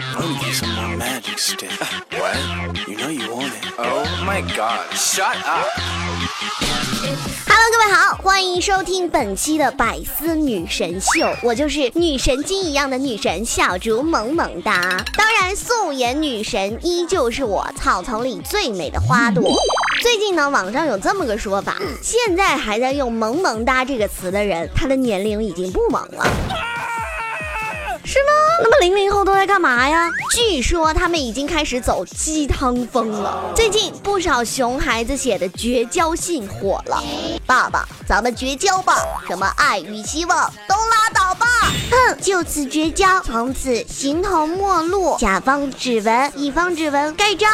Let me get some more magic stick. What? You know you want it. Oh my god, shut up! Hello，各位好，欢迎收听本期的百思女神秀，我就是女神经一样的女神小竹萌萌哒。当然，素颜女神依旧是我，草丛里最美的花朵。最近呢，网上有这么个说法，现在还在用“萌萌哒”这个词的人，他的年龄已经不萌了。是吗？那么零零后都在干嘛呀？据说他们已经开始走鸡汤风了。最近不少熊孩子写的绝交信火了，爸爸，咱们绝交吧，什么爱与希望都拉。哼，就此绝交，从此形同陌路。甲方指纹，乙方指纹，盖章。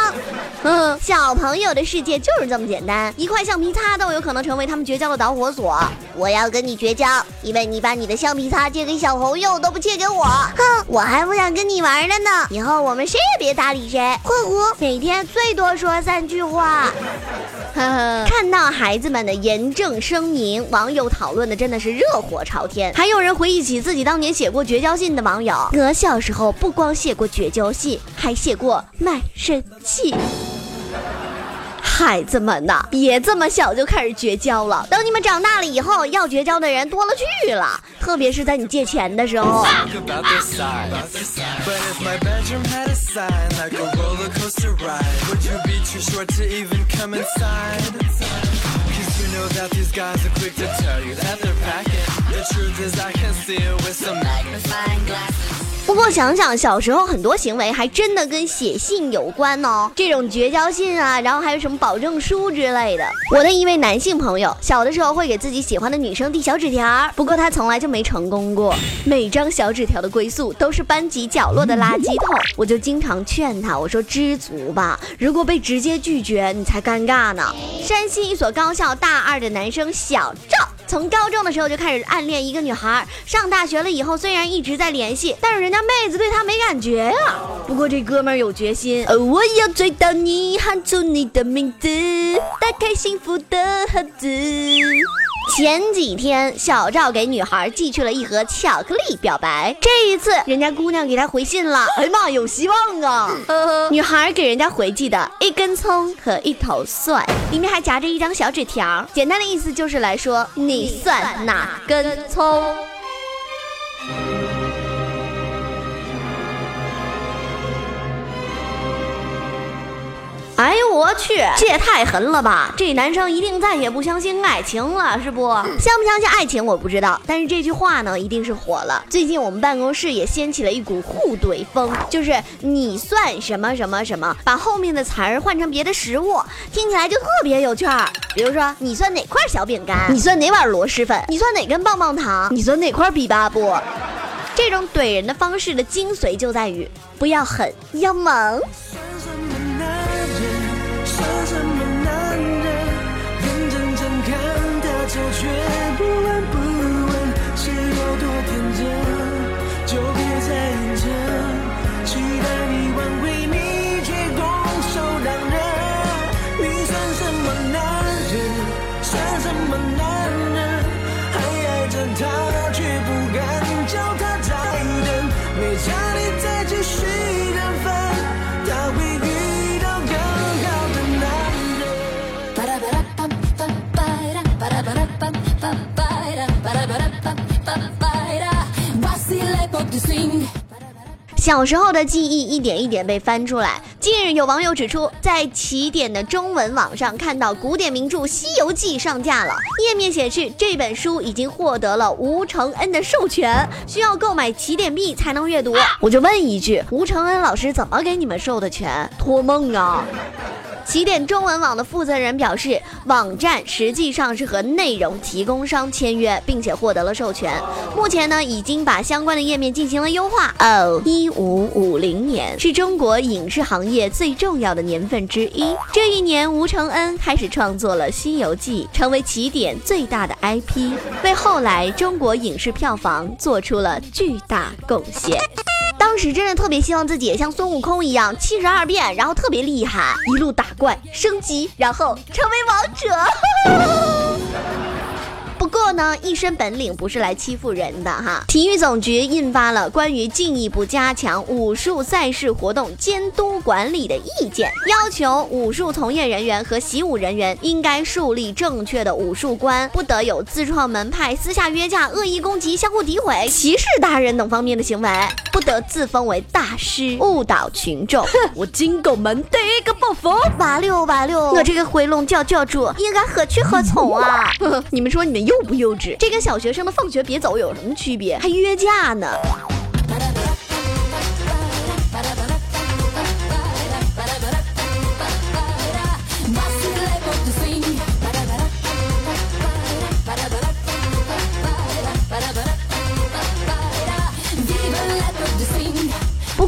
嗯，小朋友的世界就是这么简单，一块橡皮擦都有可能成为他们绝交的导火索。我要跟你绝交，因为你把你的橡皮擦借给小红柚都不借给我。哼，我还不想跟你玩了呢。以后我们谁也别搭理谁。括弧每天最多说三句话。呵呵，看到孩子们的严正声明，网友讨论的真的是热火朝天。还有人回忆起自己当年写过绝交信的网友，我小时候不光写过绝交信，还写过卖身契。孩子们呐，别这么小就开始绝交了。等你们长大了以后，要绝交的人多了去了，特别是在你借钱的时候。不过想想小时候很多行为还真的跟写信有关哦。这种绝交信啊然后还有什么保证书之类的。我的一位男性朋友小的时候会给自己喜欢的女生递小纸条不过他从来就没成功过。每张小纸条的归宿都是班级角落的垃圾桶。我就经常劝他我说知足吧如果被直接拒绝你才尴尬呢。山西一所高校大二的男生小赵从高中的时候就开始暗恋一个女孩，上大学了以后虽然一直在联系，但是人家妹子对他没感觉呀、不过这哥们儿有决心，呃，我要追到你，喊出你的名字，打开幸福的盒子。前几天，小赵给女孩寄去了一盒巧克力表白。这一次，人家姑娘给他回信了。哎呀妈，有希望啊！女孩给人家回寄的一根葱和一头蒜，里面还夹着一张小纸条。简单的意思就是来说，你算哪根葱？哎呦我去，这也太狠了吧！这男生一定再也不相信爱情了，是不？相不相信爱情我不知道，但是这句话呢，一定是火了。最近我们办公室也掀起了一股互怼风，就是你算什么什么什么，把后面的词儿换成别的食物，听起来就特别有趣儿。比如说，你算哪块小饼干？你算哪碗螺蛳粉？你算哪根棒棒糖？你算哪块比巴布？这种怼人的方式的精髓就在于不要狠，要猛。算什么男人？算什么男人？眼睁睁看他走，却不闻不问，是有多天真？就别小时候的记忆一点一点被翻出来。近日有网友指出，在起点的中文网上看到古典名著《西游记》上架了，页面显示这本书已经获得了吴承恩的授权，需要购买起点币才能阅读。我就问一句，吴承恩老师怎么给你们授的权？托梦啊？起点中文网的负责人表示，网站实际上是和内容提供商签约，并且获得了授权。目前呢，已经把相关的页面进行了优化。哦，一五五零年是中国影视行业最重要的年份之一。这一年，吴承恩开始创作了《西游记》，成为起点最大的 IP，为后来中国影视票房做出了巨大贡献。当时真的特别希望自己也像孙悟空一样七十二变，然后特别厉害，一路打怪升级，然后成为王者。不过呢，一身本领不是来欺负人的哈。体育总局印发了关于进一步加强武术赛事活动监督管理的意见，要求武术从业人员和习武人员应该树立正确的武术观，不得有自创门派、私下约架、恶意攻击、相互诋毁、歧视他人等方面的行为，不得自封为大师，误导群众。哼我金狗门第一个报佛。哇六哇六，我这个回龙教教主应该何去何从啊？你们说你们幼不幼稚？这跟小学生的放学别走有什么区别？还约架呢？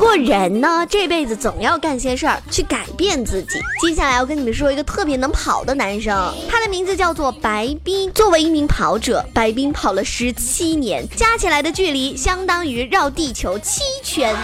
做人呢，这辈子总要干些事儿去改变自己。接下来要跟你们说一个特别能跑的男生，他的名字叫做白冰。作为一名跑者，白冰跑了十七年，加起来的距离相当于绕地球七圈。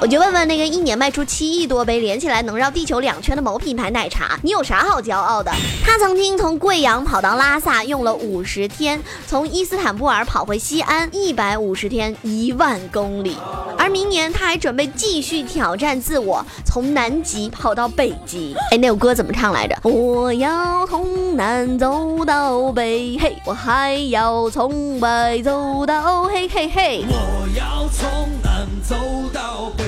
我就问问那个一年卖出七亿多杯，连起来能绕地球两圈的某品牌奶茶，你有啥好骄傲的？他曾经从贵阳跑到拉萨用了五十天，从伊斯坦布尔跑回西安一百五十天，一万公里。而明年他还准备继续挑战自我，从南极跑到北极。哎，那首歌怎么唱来着？我要从南走到北，嘿，我还要从北走到嘿嘿嘿。我要从南走到北，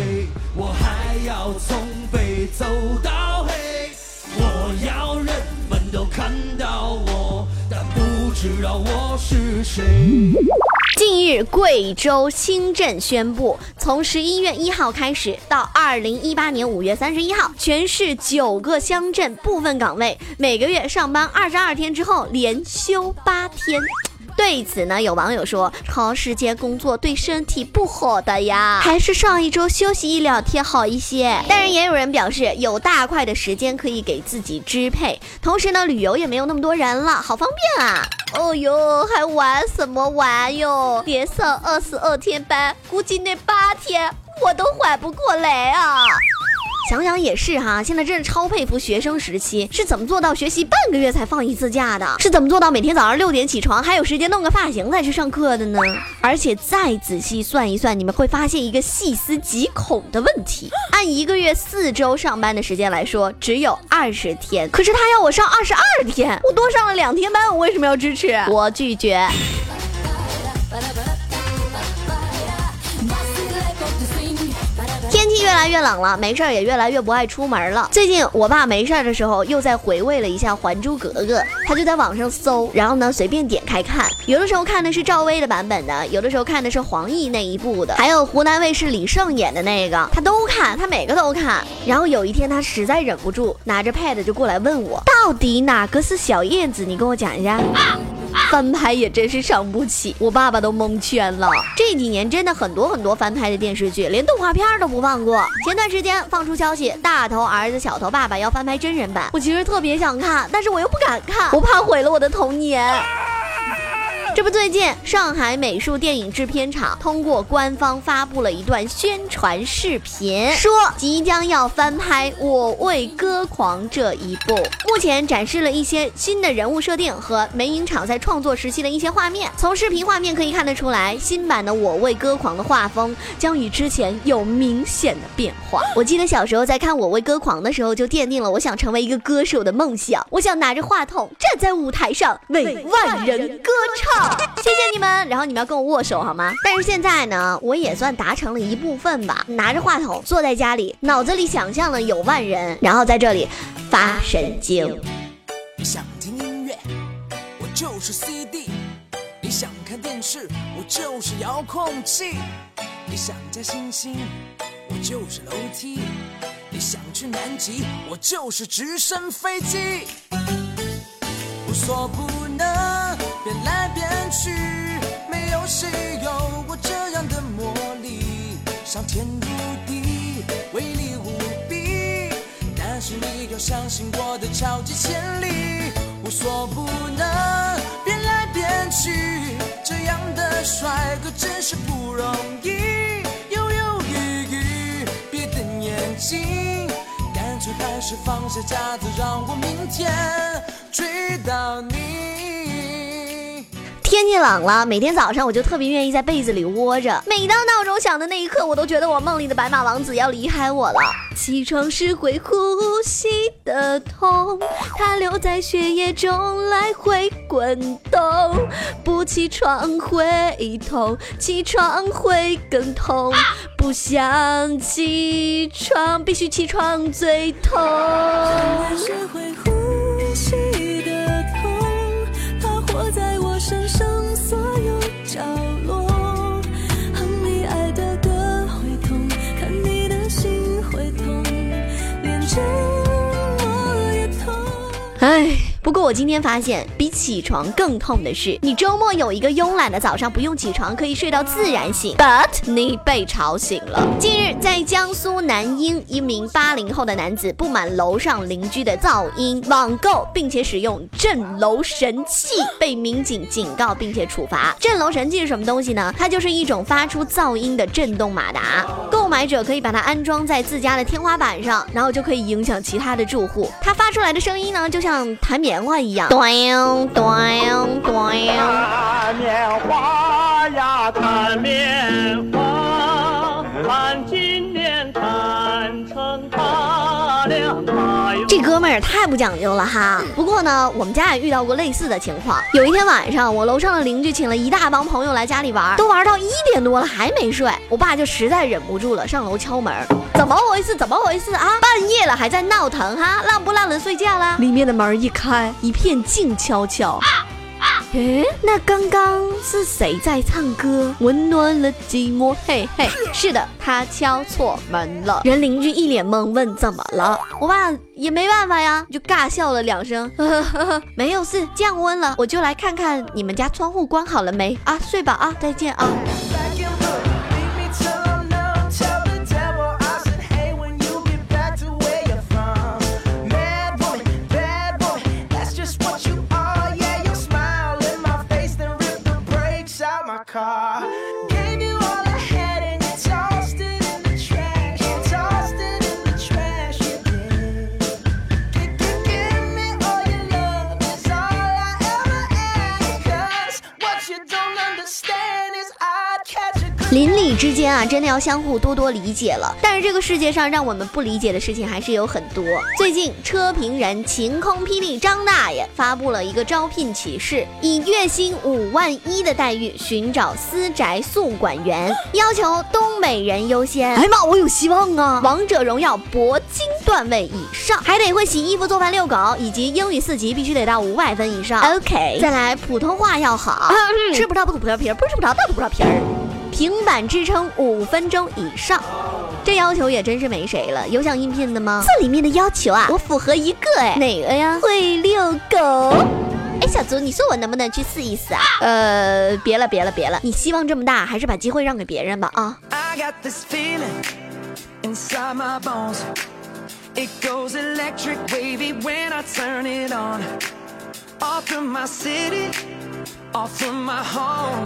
我还要从北走到黑。我要人们都看到我，但不知道我是谁。近日，贵州新镇宣布，从十一月一号开始到二零一八年五月三十一号，全市九个乡镇部分岗位每个月上班二十二天之后连休八天。对此呢，有网友说，长时间工作对身体不好的呀，还是上一周休息一两天好一些。但是也有人表示，有大块的时间可以给自己支配，同时呢，旅游也没有那么多人了，好方便啊。哦哟，还玩什么玩哟？连上二十二天班，估计那八天我都缓不过来啊。想想也是哈，现在真是超佩服学生时期是怎么做到学习半个月才放一次假的，是怎么做到每天早上六点起床，还有时间弄个发型再去上课的呢？而且再仔细算一算，你们会发现一个细思极恐的问题：按一个月四周上班的时间来说，只有二十天，可是他要我上二十二天，我多上了两天班，我为什么要支持？我拒绝。来越冷了，没事儿也越来越不爱出门了。最近我爸没事儿的时候，又在回味了一下《还珠格格》，他就在网上搜，然后呢随便点开看。有的时候看的是赵薇的版本的，有的时候看的是黄奕那一部的，还有湖南卫视李晟演的那个，他都看，他每个都看。然后有一天他实在忍不住，拿着 pad 就过来问我，到底哪个是小燕子？你跟我讲一下。翻拍也真是伤不起，我爸爸都蒙圈了。这几年真的很多很多翻拍的电视剧，连动画片都不放过。前段时间放出消息，大头儿子小头爸爸要翻拍真人版，我其实特别想看，但是我又不敢看，我怕毁了我的童年。这不，最近上海美术电影制片厂通过官方发布了一段宣传视频，说即将要翻拍《我为歌狂》这一部。目前展示了一些新的人物设定和美影厂在创作时期的一些画面。从视频画面可以看得出来，新版的《我为歌狂》的画风将与之前有明显的变化。我记得小时候在看《我为歌狂》的时候，就奠定了我想成为一个歌手的梦想。我想拿着话筒站在舞台上为万人歌唱。谢谢你们，然后你们要跟我握手好吗？但是现在呢，我也算达成了一部分吧。拿着话筒坐在家里，脑子里想象了有万人，然后在这里发神经。你想听音乐，我就是 CD；你想看电视，我就是遥控器；你想加星星，我就是楼梯；你想去南极，我就是直升飞机。无所不，来变去，没有谁有我这样的魔力，上天入地，威力无比。但是你要相信我的超级潜力，无所不能，变来变去，这样的帅哥真是不容易。犹犹豫豫，别瞪眼睛，干脆还是放下架子，让我明天追到你。天气冷了，每天早上我就特别愿意在被子里窝着。每当闹钟响的那一刻，我都觉得我梦里的白马王子要离开我了。起床时会呼吸的痛，它留在血液中来回滚动。不起床会痛，起床会更痛。不想起床，必须起床最痛。角落。哼你爱的歌会痛，看你的心会痛，连着我也痛。唉，不过我今天发现，比起床更痛的是，你周末有一个慵懒的早上，不用起床，可以睡到自然醒。But 你被吵醒了。近日，在江苏南英，一名八零后的男子不满楼上邻居的噪音，网购并且使用震楼神器，被民警警告并且处罚。震楼神器是什么东西呢？它就是一种发出噪音的震动马达，买者可以把它安装在自家的天花板上，然后就可以影响其他的住户。它发出来的声音呢，就像弹棉花一样，咚咚咚。弹棉花呀，弹棉花，也。太不讲究了哈！不过呢，我们家也遇到过类似的情况。有一天晚上，我楼上的邻居请了一大帮朋友来家里玩，都玩到一点多了还没睡，我爸就实在忍不住了，上楼敲门。怎么回事？怎么回事啊？半夜了还在闹腾哈？让不让人睡觉了？里面的门一开，一片静悄悄。诶，那刚刚是谁在唱歌？温暖了寂寞，嘿嘿。是的，他敲错门了。人邻居一脸懵，问怎么了？我爸也没办法呀，就尬笑了两声，呵呵呵呵，没有事，降温了，我就来看看你们家窗户关好了没啊？睡吧啊，再见啊。间啊，真的要相互多多理解了。但是这个世界上让我们不理解的事情还是有很多。最近，车评人晴空霹雳张大爷发布了一个招聘启事，以月薪五万一的待遇寻找私宅宿管员，要求东北人优先。哎妈，我有希望啊！王者荣耀铂金段位以上，还得会洗衣服、做饭、遛狗，以及英语四级必须得到五百分以上。OK，再来普通话要好，吃不着不吐葡萄皮儿，不吃不着倒吐葡萄皮儿。平板支撑五分钟以上，这要求也真是没谁了。有想应聘的吗？这里面的要求啊，我符合一个哎，哪个呀？会遛狗。哎，小竹，你说我能不能去试一试啊？呃，别了别了别了，你希望这么大，还是把机会让给别人吧啊。I got this feeling inside my bones. It goes electric wavy when I turn it on. Off from my city, off from my home.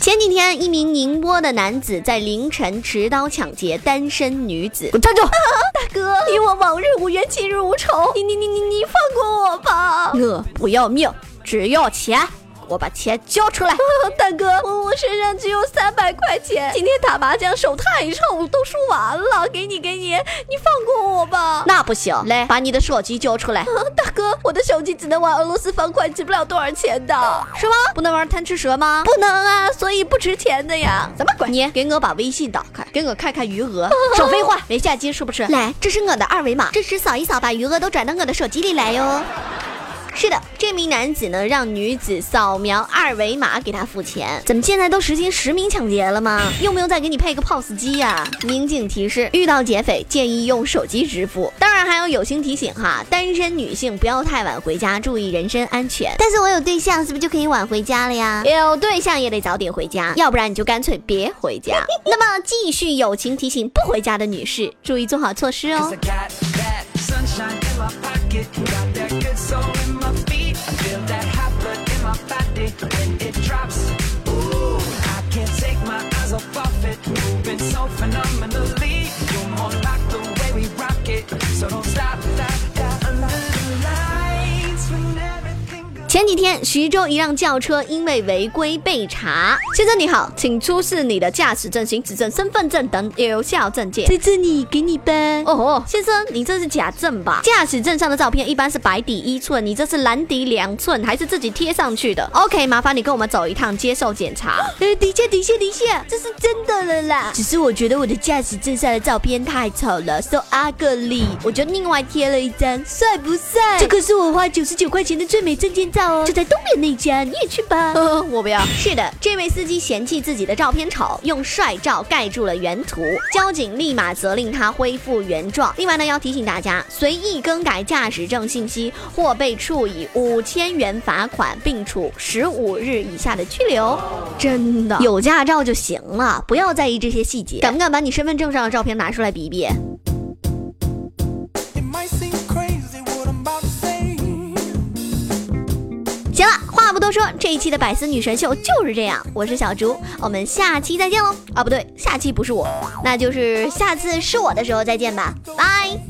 前几天，一名宁波的男子在凌晨持刀抢劫单身女子。站住！大哥，你我往日无冤，今日无仇，你你你你你放过我吧！我不要命，只要钱，我把钱交出来。大哥，我我身上只有三百块钱，今天打麻将手太臭，都输完了，给你给你，你放过我吧。那不行，来，把你的手机交出来。大哥，我的手机只能玩俄罗斯方块，值不了多少钱的，什么？不能玩贪吃蛇吗？不能啊，所以不值钱的呀。怎么管你？给我把微信打开，给我看看余额。少废话，没现金是不是？来，这是我的二维码，这时扫一扫，把余额都转到我的手机里来哟。是的，这名男子呢让女子扫描二维码给他付钱，怎么现在都实行实名抢劫了吗？用不用再给你配个 POS 机呀、民警提示：遇到劫匪建议用手机支付。当然还有友情提醒哈，单身女性不要太晚回家，注意人身安全。但是我有对象，是不是就可以晚回家了呀？有对象也得早点回家，要不然你就干脆别回家。那么继续友情提醒不回家的女士，注意做好措施哦前几天，徐州一辆轿车因为违规被查。先生你好，请出示你的驾驶证、行驶证、身份证等有效证件。在这里，给你吧。哦吼，先生，你这是假证吧？驾驶证上的照片一般是白底一寸，你这是蓝底两寸，还是自己贴上去的？OK，麻烦你跟我们走一趟，接受检查。呃，等一下，等一下，等一下，这是真的了啦。只是我觉得我的驾驶证上的照片太丑了，so ugly，我就另外贴了一张，帅不帅？这可是我花九十九块钱的最美证件照哦，就在东边那家，你也去吧。呃，我不要。是的，这位司机嫌弃自己的照片丑，用帅照盖住了原图，交警立马责令他恢复原状。另外呢，要提醒大家，随意更改驾驶证信息或被处以五千元罚款，并处十五日以下的拘留。真的，有驾照就行了，不要在意这些细节。敢不敢把你身份证上的照片拿出来比一比？说，这一期的百思女神秀就是这样。我是小竹，我们下期再见喽！啊，不对，下期不是我，那就是下次是我的时候再见吧，拜。